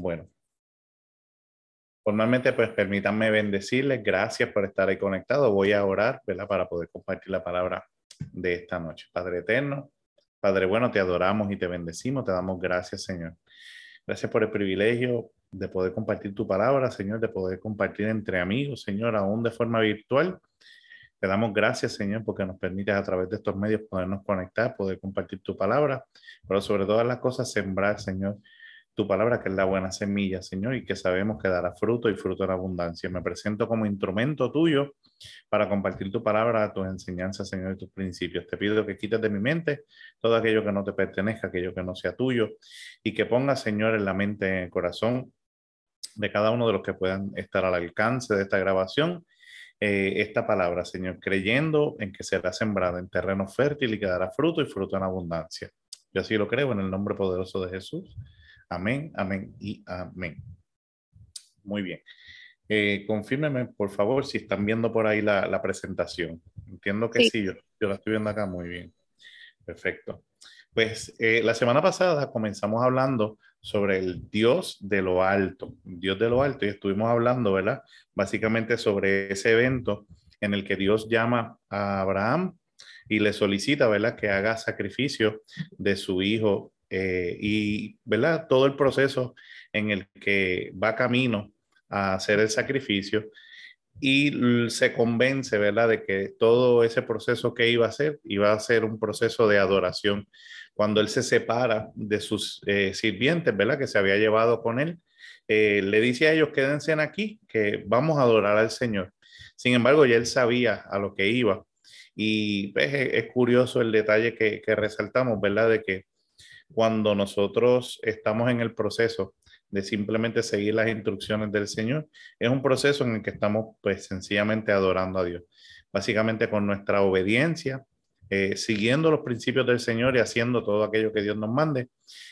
Bueno. Formalmente, pues permítanme bendecirles. Gracias por estar ahí conectado. Voy a orar, ¿verdad? Para poder compartir la palabra de esta noche. Padre eterno, Padre bueno, te adoramos y te bendecimos. Te damos gracias, Señor. Gracias por el privilegio de poder compartir tu palabra, Señor, de poder compartir entre amigos, Señor, aún de forma virtual. Te damos gracias, Señor, porque nos permites a través de estos medios podernos conectar, poder compartir tu palabra, pero sobre todas las cosas sembrar, Señor, tu palabra, que es la buena semilla, Señor, y que sabemos que dará fruto y fruto en abundancia. Me presento como instrumento tuyo para compartir tu palabra, tus enseñanzas, Señor, y tus principios. Te pido que quites de mi mente todo aquello que no te pertenezca, aquello que no sea tuyo, y que pongas, Señor, en la mente, en el corazón de cada uno de los que puedan estar al alcance de esta grabación. Eh, esta palabra, Señor, creyendo en que será sembrada en terreno fértil y que dará fruto y fruto en abundancia. Yo así lo creo en el nombre poderoso de Jesús. Amén, amén y amén. Muy bien. Eh, confírmeme, por favor, si están viendo por ahí la, presentación. Entiendo que sí, yo, yo, la estoy viendo acá muy bien. Perfecto. Pues eh, la semana pasada comenzamos hablando sobre el Dios de lo alto, Dios de lo alto, y estuvimos hablando, ¿verdad? Básicamente sobre ese evento en el que Dios llama a Abraham y le solicita, ¿verdad? Que haga sacrificio de su hijo eh, y, ¿verdad? Todo el proceso en el que va camino a hacer el sacrificio y se convence, ¿verdad? De que todo ese proceso que iba a hacer iba a ser un proceso de adoración. Cuando él se separa de sus eh, sirvientes, ¿verdad? Que se había llevado con él, eh, le dice a ellos, quédense aquí, que vamos a adorar al Señor. Sin embargo, ya él sabía a lo que iba. Y pues, es, curioso el detalle que, que resaltamos, ¿verdad? De que cuando nosotros estamos en el proceso de simplemente seguir las instrucciones del Señor, es un proceso en el que estamos pues sencillamente adorando a Dios. Básicamente con nuestra obediencia, eh, siguiendo los principios del Señor y haciendo todo aquello que Dios nos mande,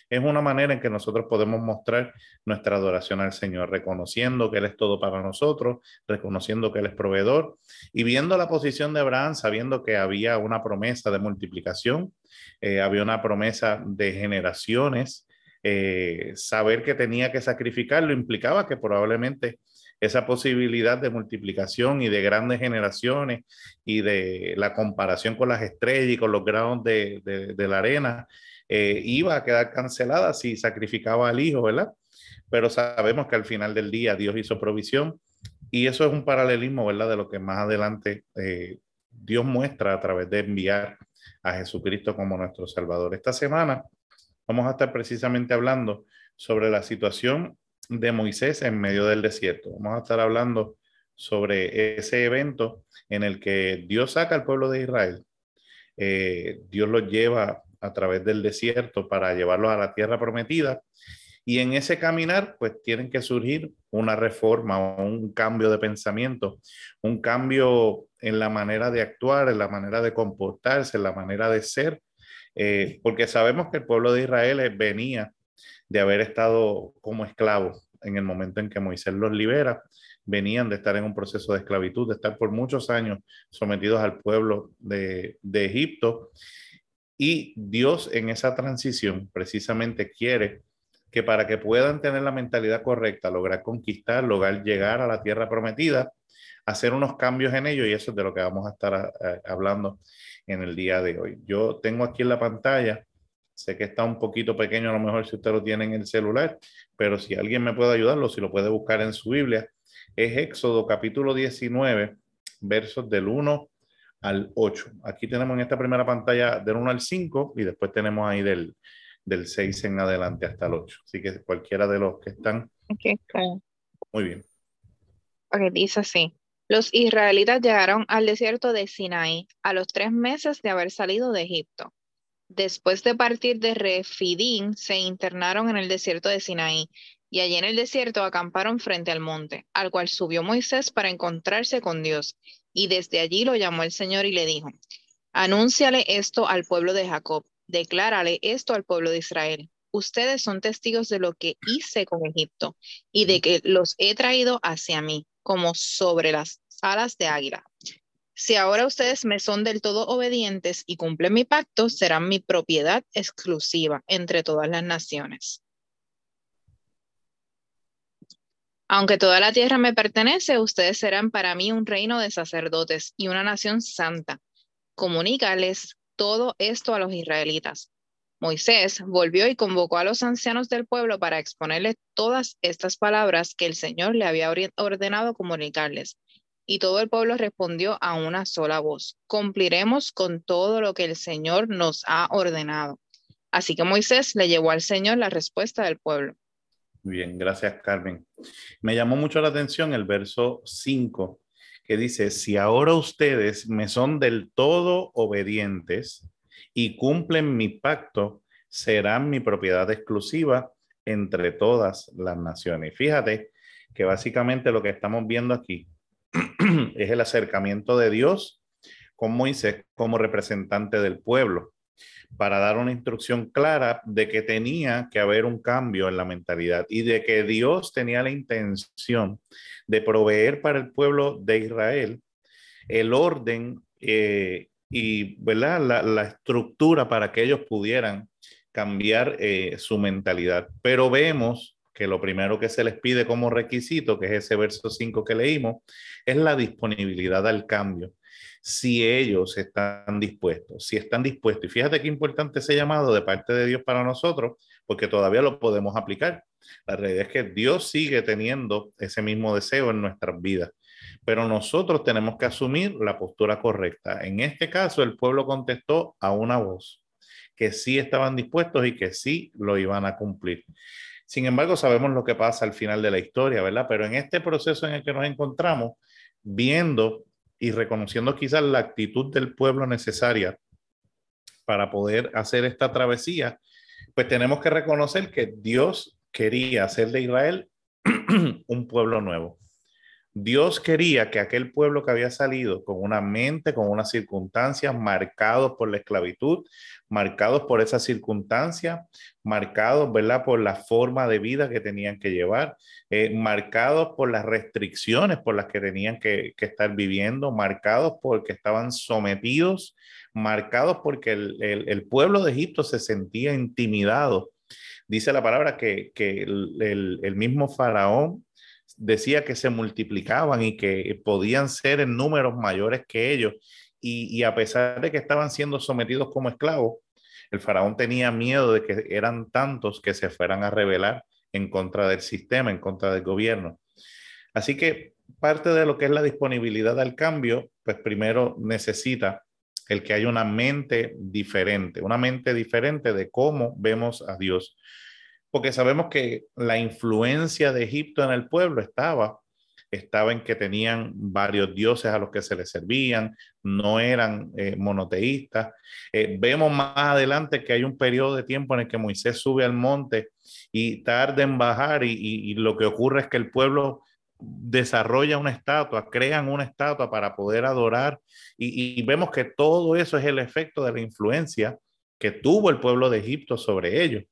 es una manera en que nosotros podemos mostrar nuestra adoración al Señor, reconociendo que Él es todo para nosotros, reconociendo que Él es proveedor y viendo la posición de Abraham, sabiendo que había una promesa de multiplicación, eh, había una promesa de generaciones, eh, saber que tenía que sacrificarlo implicaba que probablemente esa posibilidad de multiplicación y de grandes generaciones y de la comparación con las estrellas y con los grados de, la arena, eh, iba a quedar cancelada si sacrificaba al hijo, ¿verdad? Pero sabemos que al final del día Dios hizo provisión y eso es un paralelismo, ¿verdad? De lo que más adelante eh, Dios muestra a través de enviar a Jesucristo como nuestro Salvador. Esta semana vamos a estar precisamente hablando sobre la situación de Moisés en medio del desierto. Vamos a estar hablando sobre ese evento en el que Dios saca al pueblo de Israel. Eh, Dios los lleva a través del desierto para llevarlos a la tierra prometida. Y en ese caminar, pues tienen que surgir una reforma, un cambio de pensamiento, un cambio en la manera de actuar, en la manera de comportarse, en la manera de ser, eh, porque sabemos que el pueblo de Israel venía de haber estado como esclavos en el momento en que Moisés los libera, venían de estar en un proceso de esclavitud, de estar por muchos años sometidos al pueblo de, de Egipto. Y Dios en esa transición precisamente quiere que para que puedan tener la mentalidad correcta, lograr conquistar, lograr llegar a la tierra prometida, hacer unos cambios en ello y eso es de lo que vamos a estar eh, hablando en el día de hoy. Yo tengo aquí en la pantalla Sé que está un poquito pequeño a lo mejor si usted lo tiene en el celular, pero si alguien me puede ayudarlo, si lo puede buscar en su Biblia, es Éxodo capítulo 19, versos del 1 al 8. Aquí tenemos en esta primera pantalla del 1 al 5 y después tenemos ahí del, del 6 en adelante hasta el 8. Así que cualquiera de los que están. Okay, Muy bien. Ok, dice así. Los israelitas llegaron al desierto de Sinaí a los tres meses de haber salido de Egipto. Después de partir de Refidín, se internaron en el desierto de Sinaí, y allí en el desierto acamparon frente al monte, al cual subió Moisés para encontrarse con Dios. Y desde allí lo llamó el Señor y le dijo, Anúnciale esto al pueblo de Jacob, declárale esto al pueblo de Israel. Ustedes son testigos de lo que hice con Egipto y de que los he traído hacia mí, como sobre las alas de águila. Si ahora ustedes me son del todo obedientes y cumplen mi pacto, serán mi propiedad exclusiva entre todas las naciones. Aunque toda la tierra me pertenece, ustedes serán para mí un reino de sacerdotes y una nación santa. Comunícales todo esto a los israelitas. Moisés volvió y convocó a los ancianos del pueblo para exponerles todas estas palabras que el Señor le había ordenado comunicarles. Y todo el pueblo respondió a una sola voz, cumpliremos con todo lo que el Señor nos ha ordenado. Así que Moisés le llevó al Señor la respuesta del pueblo. Bien, gracias Carmen. Me llamó mucho la atención el verso 5 que dice, si ahora ustedes me son del todo obedientes y cumplen mi pacto, serán mi propiedad exclusiva entre todas las naciones. fíjate que básicamente lo que estamos viendo aquí es el acercamiento de Dios con Moisés como representante del pueblo para dar una instrucción clara de que tenía que haber un cambio en la mentalidad y de que Dios tenía la intención de proveer para el pueblo de Israel el orden eh, y ¿verdad? La, estructura para que ellos pudieran cambiar eh, su mentalidad. Pero vemos que lo primero que se les pide como requisito, que es ese verso 5 que leímos, es la disponibilidad al cambio si ellos están dispuestos, si están dispuestos. Y fíjate qué importante ese llamado de parte de Dios para nosotros, porque todavía lo podemos aplicar. La realidad es que Dios sigue teniendo ese mismo deseo en nuestras vidas, pero nosotros tenemos que asumir la postura correcta. En este caso, el pueblo contestó a una voz, que sí estaban dispuestos y que sí lo iban a cumplir. Sin embargo, sabemos lo que pasa al final de la historia, ¿verdad? Pero en este proceso en el que nos encontramos, viendo y reconociendo quizás la actitud del pueblo necesaria para poder hacer esta travesía, pues tenemos que reconocer que Dios quería hacer de Israel un pueblo nuevo. Dios quería que aquel pueblo que había salido con una mente, con unas circunstancias marcados por la esclavitud, marcados por esa circunstancia, marcados, ¿verdad?, por la forma de vida que tenían que llevar, eh, marcados por las restricciones por las que tenían que, estar viviendo, marcados porque estaban sometidos, marcados porque el, pueblo de Egipto se sentía intimidado. Dice la palabra que, el mismo faraón decía que se multiplicaban y que podían ser en números mayores que ellos. Y, a pesar de que estaban siendo sometidos como esclavos, el faraón tenía miedo de que eran tantos que se fueran a rebelar en contra del sistema, en contra del gobierno. Así que parte de lo que es la disponibilidad al cambio, pues primero necesita el que haya una mente diferente, una mente diferente de cómo vemos a Dios porque sabemos que la influencia de Egipto en el pueblo estaba, estaba en que tenían varios dioses a los que se les servían, no eran eh, monoteístas. Eh, vemos más adelante que hay un periodo de tiempo en el que Moisés sube al monte y tarda en bajar y, lo que ocurre es que el pueblo desarrolla una estatua, crean una estatua para poder adorar y, y vemos que todo eso es el efecto de la influencia que tuvo el pueblo de Egipto sobre ellos.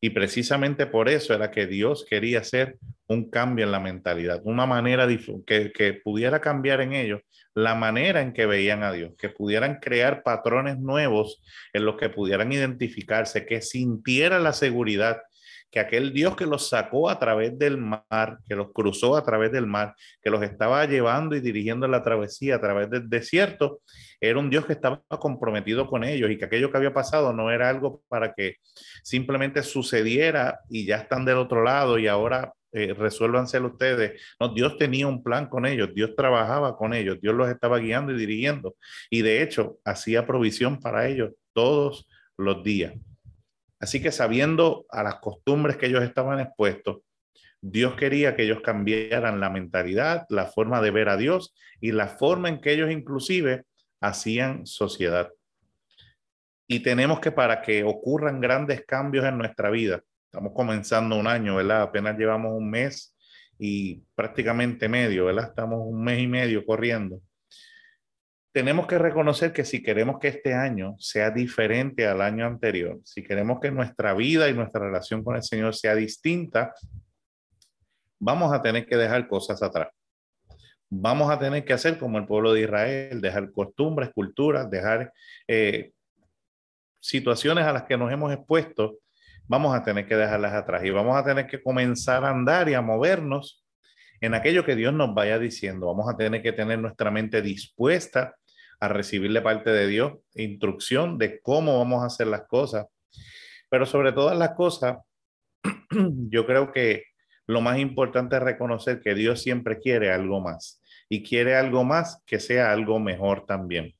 Y precisamente por eso era que Dios quería hacer un cambio en la mentalidad, una manera que, que pudiera cambiar en ellos la manera en que veían a Dios, que pudieran crear patrones nuevos en los que pudieran identificarse, que sintieran la seguridad que aquel Dios que los sacó a través del mar, que los cruzó a través del mar, que los estaba llevando y dirigiendo la travesía a través del desierto, era un Dios que estaba comprometido con ellos y que aquello que había pasado no era algo para que simplemente sucediera y ya están del otro lado y ahora eh, ustedes. No, Dios tenía un plan con ellos, Dios trabajaba con ellos, Dios los estaba guiando y dirigiendo y de hecho hacía provisión para ellos todos los días. Así que sabiendo a las costumbres que ellos estaban expuestos, Dios quería que ellos cambiaran la mentalidad, la forma de ver a Dios y la forma en que ellos inclusive hacían sociedad. Y tenemos que para que ocurran grandes cambios en nuestra vida, estamos comenzando un año, ¿verdad? Apenas llevamos un mes y prácticamente medio, ¿verdad? Estamos un mes y medio corriendo tenemos que reconocer que si queremos que este año sea diferente al año anterior, si queremos que nuestra vida y nuestra relación con el Señor sea distinta, vamos a tener que dejar cosas atrás. Vamos a tener que hacer como el pueblo de Israel, dejar costumbres, culturas, dejar eh, situaciones a las que nos hemos expuesto, vamos a tener que dejarlas atrás y vamos a tener que comenzar a andar y a movernos en aquello que Dios nos vaya diciendo. Vamos a tener que tener nuestra mente dispuesta a recibirle parte de Dios instrucción de cómo vamos a hacer las cosas. Pero sobre todas las cosas, yo creo que lo más importante es reconocer que Dios siempre quiere algo más y quiere algo más que sea algo mejor también.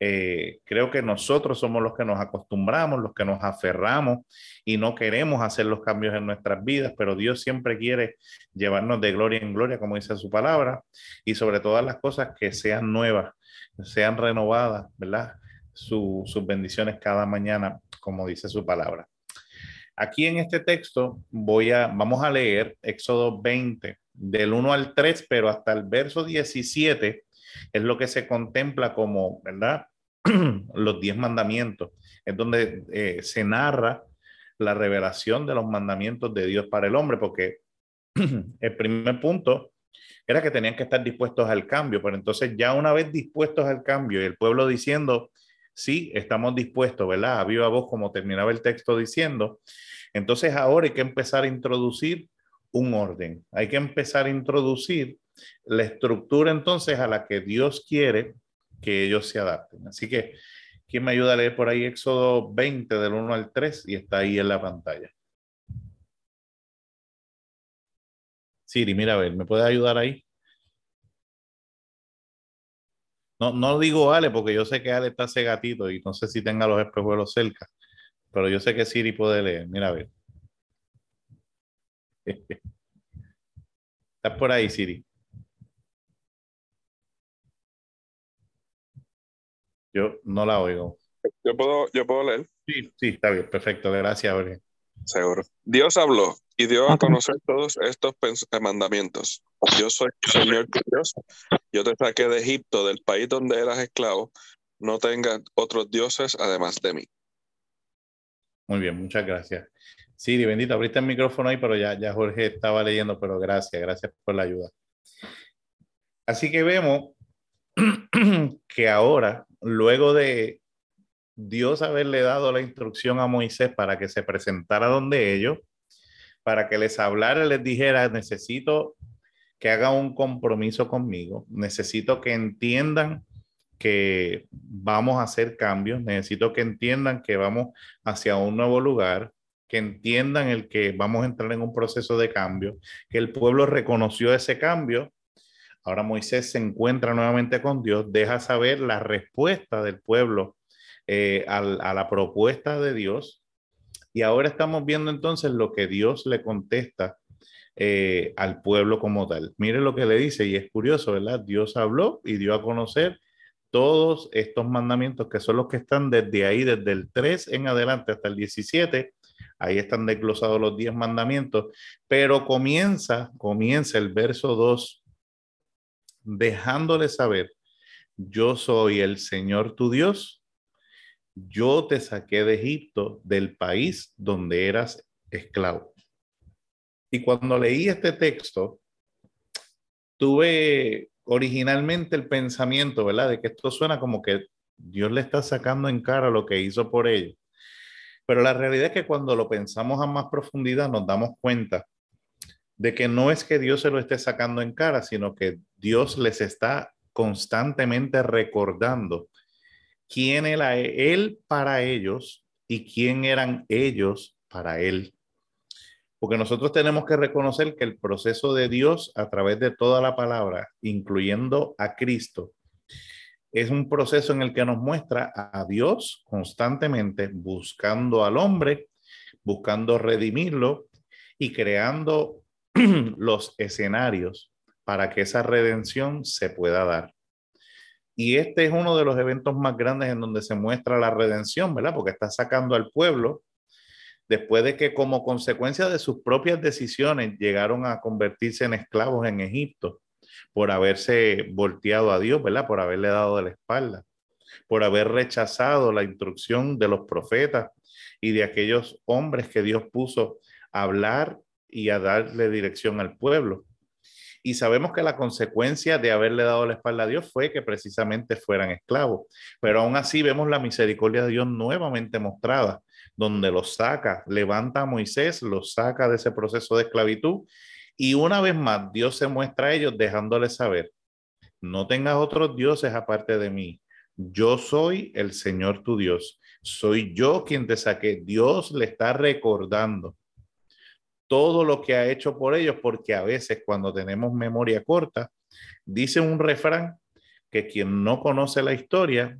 Eh, creo que nosotros somos los que nos acostumbramos, los que nos aferramos y no queremos hacer los cambios en nuestras vidas, pero Dios siempre quiere llevarnos de gloria en gloria, como dice su palabra, y sobre todas las cosas que sean nuevas, sean renovadas, ¿verdad? sus bendiciones cada mañana, como dice su palabra. Aquí en este texto voy a, vamos a leer Éxodo 20, del 1 al 3, pero hasta el verso 17 es lo que se contempla como, ¿verdad? los diez mandamientos. Es donde eh, se narra la revelación de los mandamientos de Dios para el hombre, porque el primer punto era que tenían que estar dispuestos al cambio, pero entonces ya una vez dispuestos al cambio y el pueblo diciendo, sí, estamos dispuestos, ¿verdad? A viva voz, como terminaba el texto diciendo, entonces ahora hay que empezar a introducir un orden, hay que empezar a introducir la estructura entonces a la que Dios quiere que ellos se adapten. Así que, ¿quién me ayuda a leer por ahí Éxodo 20 del 1 al 3 y está ahí en la pantalla? Siri, mira a ver, ¿me puede ayudar ahí? No, no digo Ale porque yo sé que Ale está ese gatito y no sé si tenga los espejuelos cerca, pero yo sé que Siri puede leer. Mira a ver. ¿Estás por ahí, Siri? Yo no la oigo. Yo puedo, yo puedo leer. Sí, sí, está bien, perfecto. Gracias, Jorge. Seguro. Dios habló y dio a conocer todos estos eh, mandamientos. Yo soy el Señor Dios. Yo te saqué de Egipto, del país donde eras esclavo. No tengas otros dioses además de mí. Muy bien, muchas gracias. Siri, bendito, abriste el micrófono ahí, pero ya, ya Jorge estaba leyendo, pero gracias, gracias por la ayuda. Así que vemos que ahora, luego de Dios haberle dado la instrucción a Moisés para que se presentara donde ellos, para que les hablara, les dijera, necesito que haga un compromiso conmigo, necesito que entiendan que vamos a hacer cambios, necesito que entiendan que vamos hacia un nuevo lugar, que entiendan el que vamos a entrar en un proceso de cambio, que el pueblo reconoció ese cambio Ahora Moisés se encuentra nuevamente con Dios, deja saber la respuesta del pueblo eh, a, la propuesta de Dios. Y ahora estamos viendo entonces lo que Dios le contesta eh, al pueblo como tal. Mire lo que le dice y es curioso, ¿verdad? Dios habló y dio a conocer todos estos mandamientos que son los que están desde ahí, desde el 3 en adelante hasta el 17. Ahí están desglosados los 10 mandamientos, pero comienza, comienza el verso 2 dejándole saber, yo soy el Señor tu Dios, yo te saqué de Egipto, del país donde eras esclavo. Y cuando leí este texto, tuve originalmente el pensamiento, ¿verdad? De que esto suena como que Dios le está sacando en cara lo que hizo por ellos. Pero la realidad es que cuando lo pensamos a más profundidad nos damos cuenta de que no es que Dios se lo esté sacando en cara, sino que Dios les está constantemente recordando quién era Él para ellos y quién eran ellos para Él. Porque nosotros tenemos que reconocer que el proceso de Dios a través de toda la palabra, incluyendo a Cristo, es un proceso en el que nos muestra a Dios constantemente buscando al hombre, buscando redimirlo y creando los escenarios para que esa redención se pueda dar. Y este es uno de los eventos más grandes en donde se muestra la redención, ¿verdad? Porque está sacando al pueblo después de que como consecuencia de sus propias decisiones llegaron a convertirse en esclavos en Egipto por haberse volteado a Dios, ¿verdad? Por haberle dado de la espalda, por haber rechazado la instrucción de los profetas y de aquellos hombres que Dios puso a hablar y a darle dirección al pueblo. Y sabemos que la consecuencia de haberle dado la espalda a Dios fue que precisamente fueran esclavos. Pero aún así vemos la misericordia de Dios nuevamente mostrada, donde los saca, levanta a Moisés, los saca de ese proceso de esclavitud Y una vez más, Dios se muestra a ellos dejándoles saber, no tengas otros dioses aparte de mí. Yo soy el Señor tu Dios. Soy yo quien te saqué. Dios le está recordando todo lo que ha hecho por ellos, porque a veces cuando tenemos memoria corta, dice un refrán que quien no conoce la historia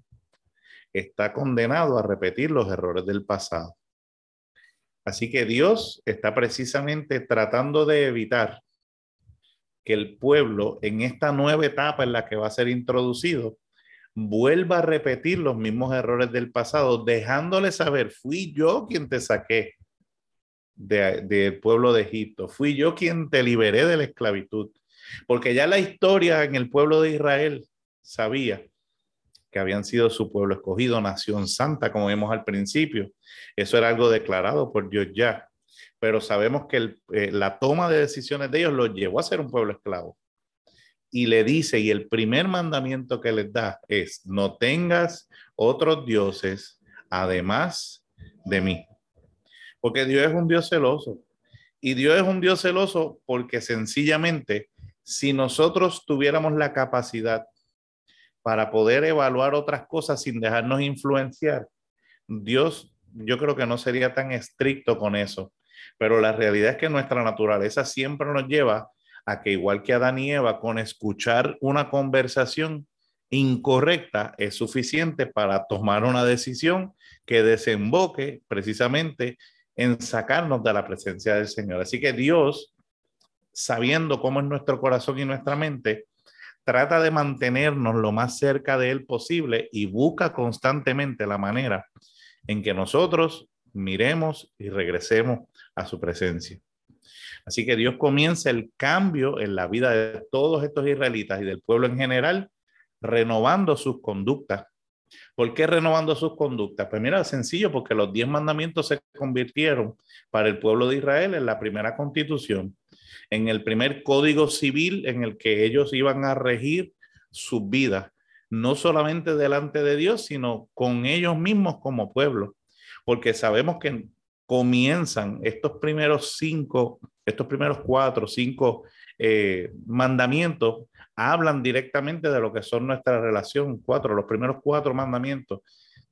está condenado a repetir los errores del pasado. Así que Dios está precisamente tratando de evitar que el pueblo en esta nueva etapa en la que va a ser introducido vuelva a repetir los mismos errores del pasado, dejándole saber, fui yo quien te saqué del pueblo de Egipto, fui yo quien te liberé de la esclavitud, porque ya la historia en el pueblo de Israel sabía que habían sido su pueblo escogido, nación santa, como vimos al principio. Eso era algo declarado por Dios ya. Pero sabemos que eh, la toma de decisiones de ellos los llevó a ser un pueblo esclavo. Y le dice, y el primer mandamiento que les da es, no tengas otros dioses además de mí. Porque Dios es un Dios celoso. Y Dios es un Dios celoso porque sencillamente, si nosotros tuviéramos la capacidad para poder evaluar otras cosas sin dejarnos influenciar. Dios, yo creo que no sería tan estricto con eso, pero la realidad es que nuestra naturaleza siempre nos lleva a que igual que Adán y Eva, con escuchar una conversación incorrecta es suficiente para tomar una decisión que desemboque precisamente en sacarnos de la presencia del Señor. Así que Dios, sabiendo cómo es nuestro corazón y nuestra mente, trata de mantenernos lo más cerca de Él posible y busca constantemente la manera en que nosotros miremos y regresemos a su presencia. Así que Dios comienza el cambio en la vida de todos estos israelitas y del pueblo en general, renovando sus conductas. ¿Por qué renovando sus conductas? Pues mira, sencillo, porque los diez mandamientos se convirtieron para el pueblo de Israel en la primera constitución en el primer código civil en el que ellos iban a regir sus vidas, no solamente delante de Dios, sino con ellos mismos como pueblo, porque sabemos que comienzan estos primeros cinco, estos primeros cuatro, cinco eh, mandamientos, hablan directamente de lo que son nuestra relación, cuatro, los primeros cuatro mandamientos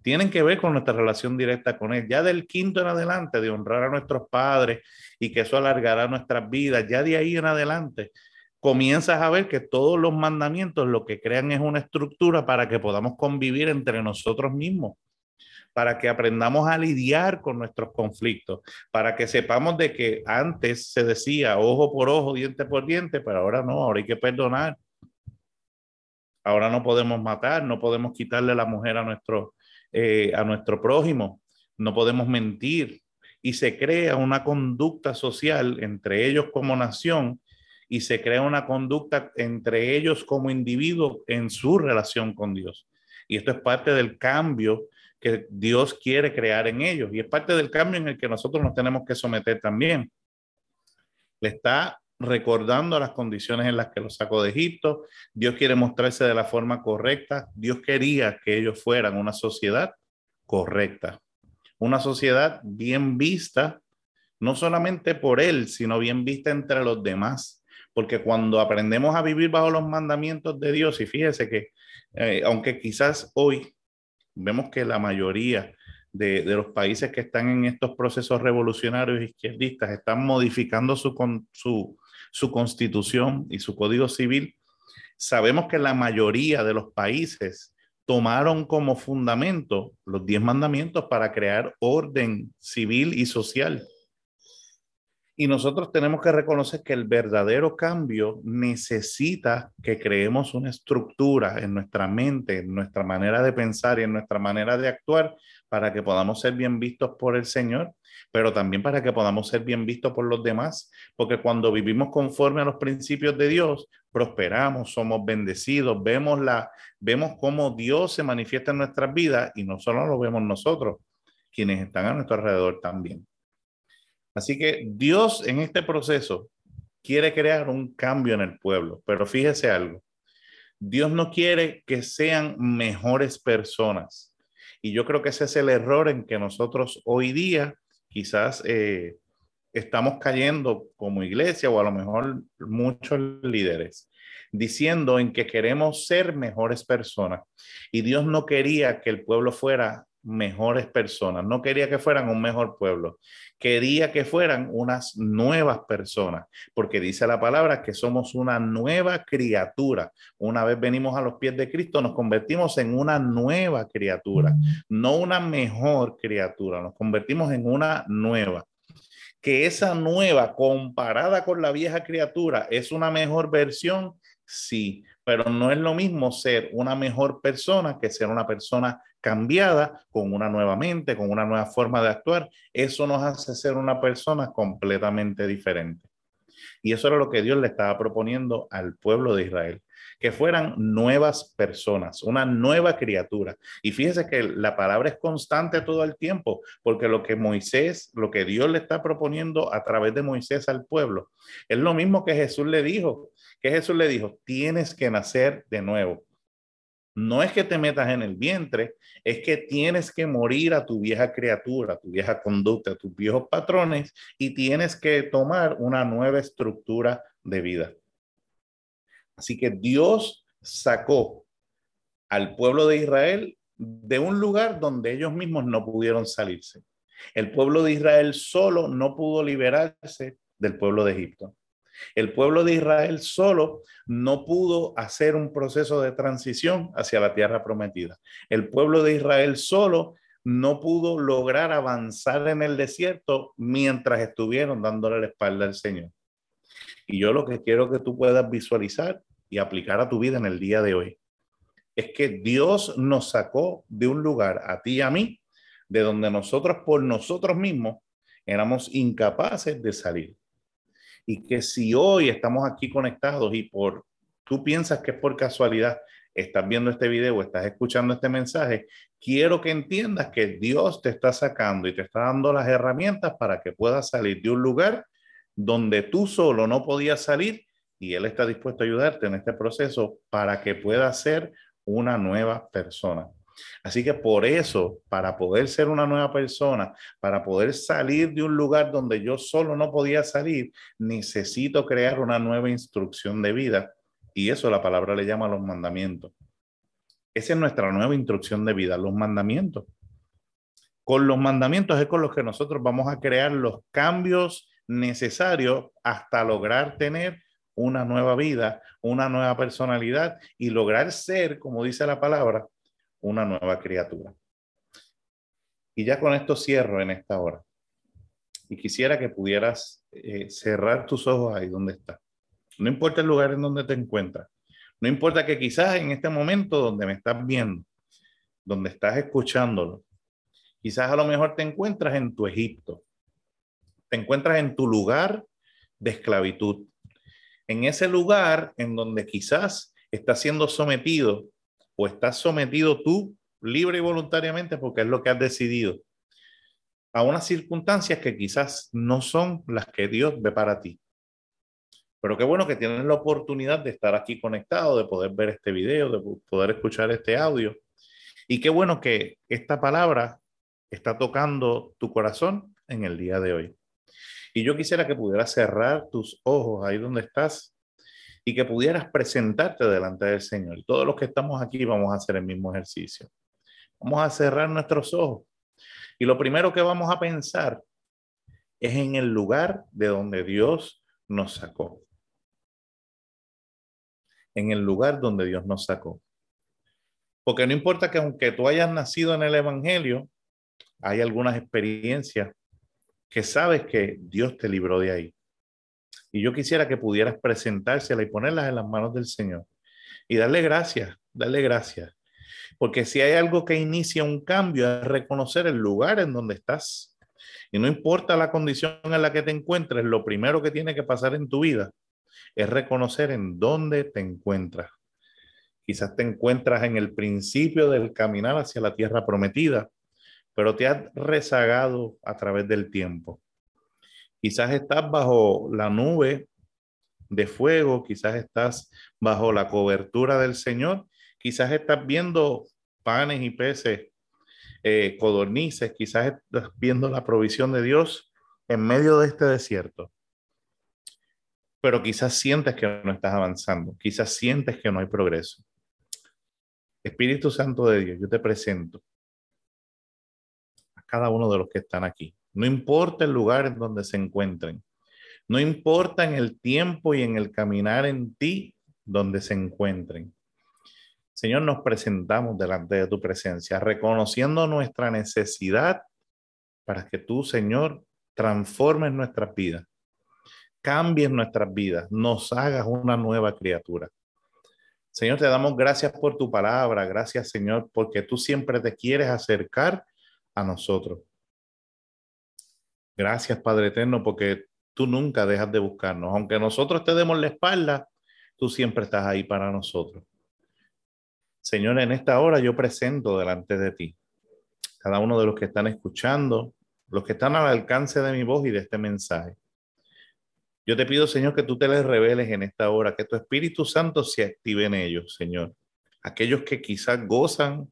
tienen que ver con nuestra relación directa con Él. Ya del quinto en adelante, de honrar a nuestros padres y que eso alargará nuestras vidas, ya de ahí en adelante, comienzas a ver que todos los mandamientos lo que crean es una estructura para que podamos convivir entre nosotros mismos para que aprendamos a lidiar con nuestros conflictos, para que sepamos de que antes se decía ojo por ojo, diente por diente, pero ahora no, ahora hay que perdonar. Ahora no podemos matar, no podemos quitarle la mujer a nuestro, eh, a nuestro prójimo, no podemos mentir y se crea una conducta social entre ellos como nación y se crea una conducta entre ellos como individuo en su relación con Dios. Y esto es parte del cambio que Dios quiere crear en ellos y es parte del cambio en el que nosotros nos tenemos que someter también. Le está recordando las condiciones en las que los sacó de Egipto. Dios quiere mostrarse de la forma correcta. Dios quería que ellos fueran una sociedad correcta, una sociedad bien vista, no solamente por Él, sino bien vista entre los demás. Porque cuando aprendemos a vivir bajo los mandamientos de Dios, y fíjese que, eh, aunque quizás hoy vemos que la mayoría de, los países que están en estos procesos revolucionarios izquierdistas están modificando su, su, su constitución y su código civil, sabemos que la mayoría de los países tomaron como fundamento los diez mandamientos para crear orden civil y social. Y nosotros tenemos que reconocer que el verdadero cambio necesita que creemos una estructura en nuestra mente, en nuestra manera de pensar y en nuestra manera de actuar para que podamos ser bien vistos por el Señor pero también para que podamos ser bien vistos por los demás, porque cuando vivimos conforme a los principios de Dios, prosperamos, somos bendecidos, vemos la vemos cómo Dios se manifiesta en nuestras vidas y no solo lo vemos nosotros, quienes están a nuestro alrededor también. Así que Dios en este proceso quiere crear un cambio en el pueblo, pero fíjese algo. Dios no quiere que sean mejores personas. Y yo creo que ese es el error en que nosotros hoy día quizás eh, estamos cayendo como iglesia o a lo mejor muchos líderes diciendo en que queremos ser mejores personas. Y Dios no quería que el pueblo fuera mejores personas, no quería que fueran un mejor pueblo, quería que fueran unas nuevas personas, porque dice la palabra que somos una nueva criatura. Una vez venimos a los pies de Cristo, nos convertimos en una nueva criatura, no una mejor criatura, nos convertimos en una nueva. Que esa nueva comparada con la vieja criatura es una mejor versión, sí, pero no es lo mismo ser una mejor persona que ser una persona cambiada con una nueva mente, con una nueva forma de actuar. Eso nos hace ser una persona completamente diferente. Y eso era lo que Dios le estaba proponiendo al pueblo de Israel, que fueran nuevas personas, una nueva criatura. Y fíjese que la palabra es constante todo el tiempo, porque lo que Moisés, lo que Dios le está proponiendo a través de Moisés al pueblo, es lo mismo que Jesús le dijo que Jesús le dijo, tienes que nacer de nuevo. No es que te metas en el vientre, es que tienes que morir a tu vieja criatura, a tu vieja conducta, a tus viejos patrones y tienes que tomar una nueva estructura de vida. Así que Dios sacó al pueblo de Israel de un lugar donde ellos mismos no pudieron salirse. El pueblo de Israel solo no pudo liberarse del pueblo de Egipto. El pueblo de Israel solo no pudo hacer un proceso de transición hacia la tierra prometida. El pueblo de Israel solo no pudo lograr avanzar en el desierto mientras estuvieron dándole la espalda al Señor. Y yo lo que quiero que tú puedas visualizar y aplicar a tu vida en el día de hoy es que Dios nos sacó de un lugar, a ti y a mí, de donde nosotros por nosotros mismos éramos incapaces de salir. Y que si hoy estamos aquí conectados y por tú piensas que es por casualidad estás viendo este video estás escuchando este mensaje, quiero que entiendas que Dios te está sacando y te está dando las herramientas para que puedas salir de un lugar donde tú solo no podías salir y Él está dispuesto a ayudarte en este proceso para que puedas ser una nueva persona. Así que por eso, para poder ser una nueva persona, para poder salir de un lugar donde yo solo no podía salir, necesito crear una nueva instrucción de vida. Y eso la palabra le llama los mandamientos. Esa es nuestra nueva instrucción de vida, los mandamientos. Con los mandamientos es con los que nosotros vamos a crear los cambios necesarios hasta lograr tener una nueva vida, una nueva personalidad y lograr ser, como dice la palabra, una nueva criatura. Y ya con esto cierro en esta hora. Y quisiera que pudieras eh, cerrar tus ojos ahí donde estás. No importa el lugar en donde te encuentras. No importa que quizás en este momento donde me estás viendo, donde estás escuchándolo, quizás a lo mejor te encuentras en tu Egipto. Te encuentras en tu lugar de esclavitud. En ese lugar en donde quizás estás siendo sometido o estás sometido tú libre y voluntariamente porque es lo que has decidido a unas circunstancias que quizás no son las que Dios ve para ti. Pero qué bueno que tienes la oportunidad de estar aquí conectado, de poder ver este video, de poder escuchar este audio. Y qué bueno que esta palabra está tocando tu corazón en el día de hoy. Y yo quisiera que pudieras cerrar tus ojos ahí donde estás y que pudieras presentarte delante del Señor. Todos los que estamos aquí vamos a hacer el mismo ejercicio. Vamos a cerrar nuestros ojos. Y lo primero que vamos a pensar es en el lugar de donde Dios nos sacó. En el lugar donde Dios nos sacó. Porque no importa que aunque tú hayas nacido en el Evangelio, hay algunas experiencias que sabes que Dios te libró de ahí. Y yo quisiera que pudieras presentársela y ponerlas en las manos del Señor. Y darle gracias, darle gracias. Porque si hay algo que inicia un cambio es reconocer el lugar en donde estás. Y no importa la condición en la que te encuentres, lo primero que tiene que pasar en tu vida es reconocer en dónde te encuentras. Quizás te encuentras en el principio del caminar hacia la tierra prometida, pero te has rezagado a través del tiempo. Quizás estás bajo la nube de fuego, quizás estás bajo la cobertura del Señor, quizás estás viendo panes y peces, eh, codornices, quizás estás viendo la provisión de Dios en medio de este desierto, pero quizás sientes que no estás avanzando, quizás sientes que no hay progreso. Espíritu Santo de Dios, yo te presento cada uno de los que están aquí. No importa el lugar en donde se encuentren, no importa en el tiempo y en el caminar en ti donde se encuentren. Señor, nos presentamos delante de tu presencia, reconociendo nuestra necesidad para que tú, Señor, transformes nuestras vidas, cambies nuestras vidas, nos hagas una nueva criatura. Señor, te damos gracias por tu palabra, gracias, Señor, porque tú siempre te quieres acercar a nosotros. Gracias, Padre Eterno, porque tú nunca dejas de buscarnos. Aunque nosotros te demos la espalda, tú siempre estás ahí para nosotros. Señor, en esta hora yo presento delante de ti cada uno de los que están escuchando, los que están al alcance de mi voz y de este mensaje. Yo te pido, Señor, que tú te les reveles en esta hora, que tu Espíritu Santo se active en ellos, Señor. Aquellos que quizás gozan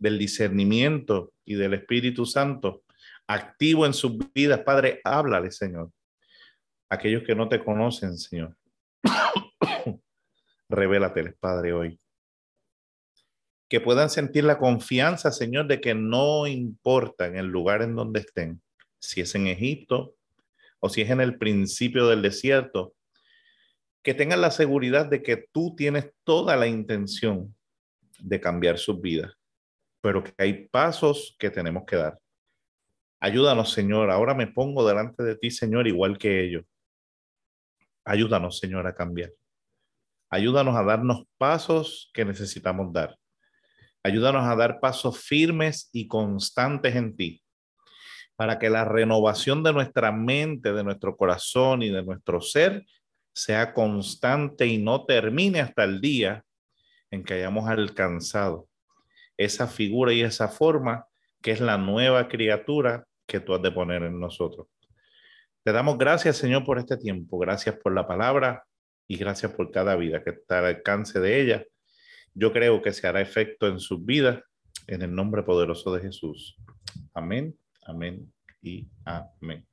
del discernimiento y del Espíritu Santo activo en sus vidas, Padre, háblale, Señor. Aquellos que no te conocen, Señor, revélateles, Padre, hoy. Que puedan sentir la confianza, Señor, de que no importa en el lugar en donde estén, si es en Egipto o si es en el principio del desierto, que tengan la seguridad de que tú tienes toda la intención de cambiar sus vidas, pero que hay pasos que tenemos que dar. Ayúdanos, Señor. Ahora me pongo delante de ti, Señor, igual que ellos. Ayúdanos, Señor, a cambiar. Ayúdanos a darnos pasos que necesitamos dar. Ayúdanos a dar pasos firmes y constantes en ti, para que la renovación de nuestra mente, de nuestro corazón y de nuestro ser sea constante y no termine hasta el día en que hayamos alcanzado esa figura y esa forma que es la nueva criatura que tú has de poner en nosotros. Te damos gracias, Señor, por este tiempo. Gracias por la palabra y gracias por cada vida que está al alcance de ella yo creo que se hará efecto en sus vidas en el nombre poderoso de Jesús. Amén, amén y amén.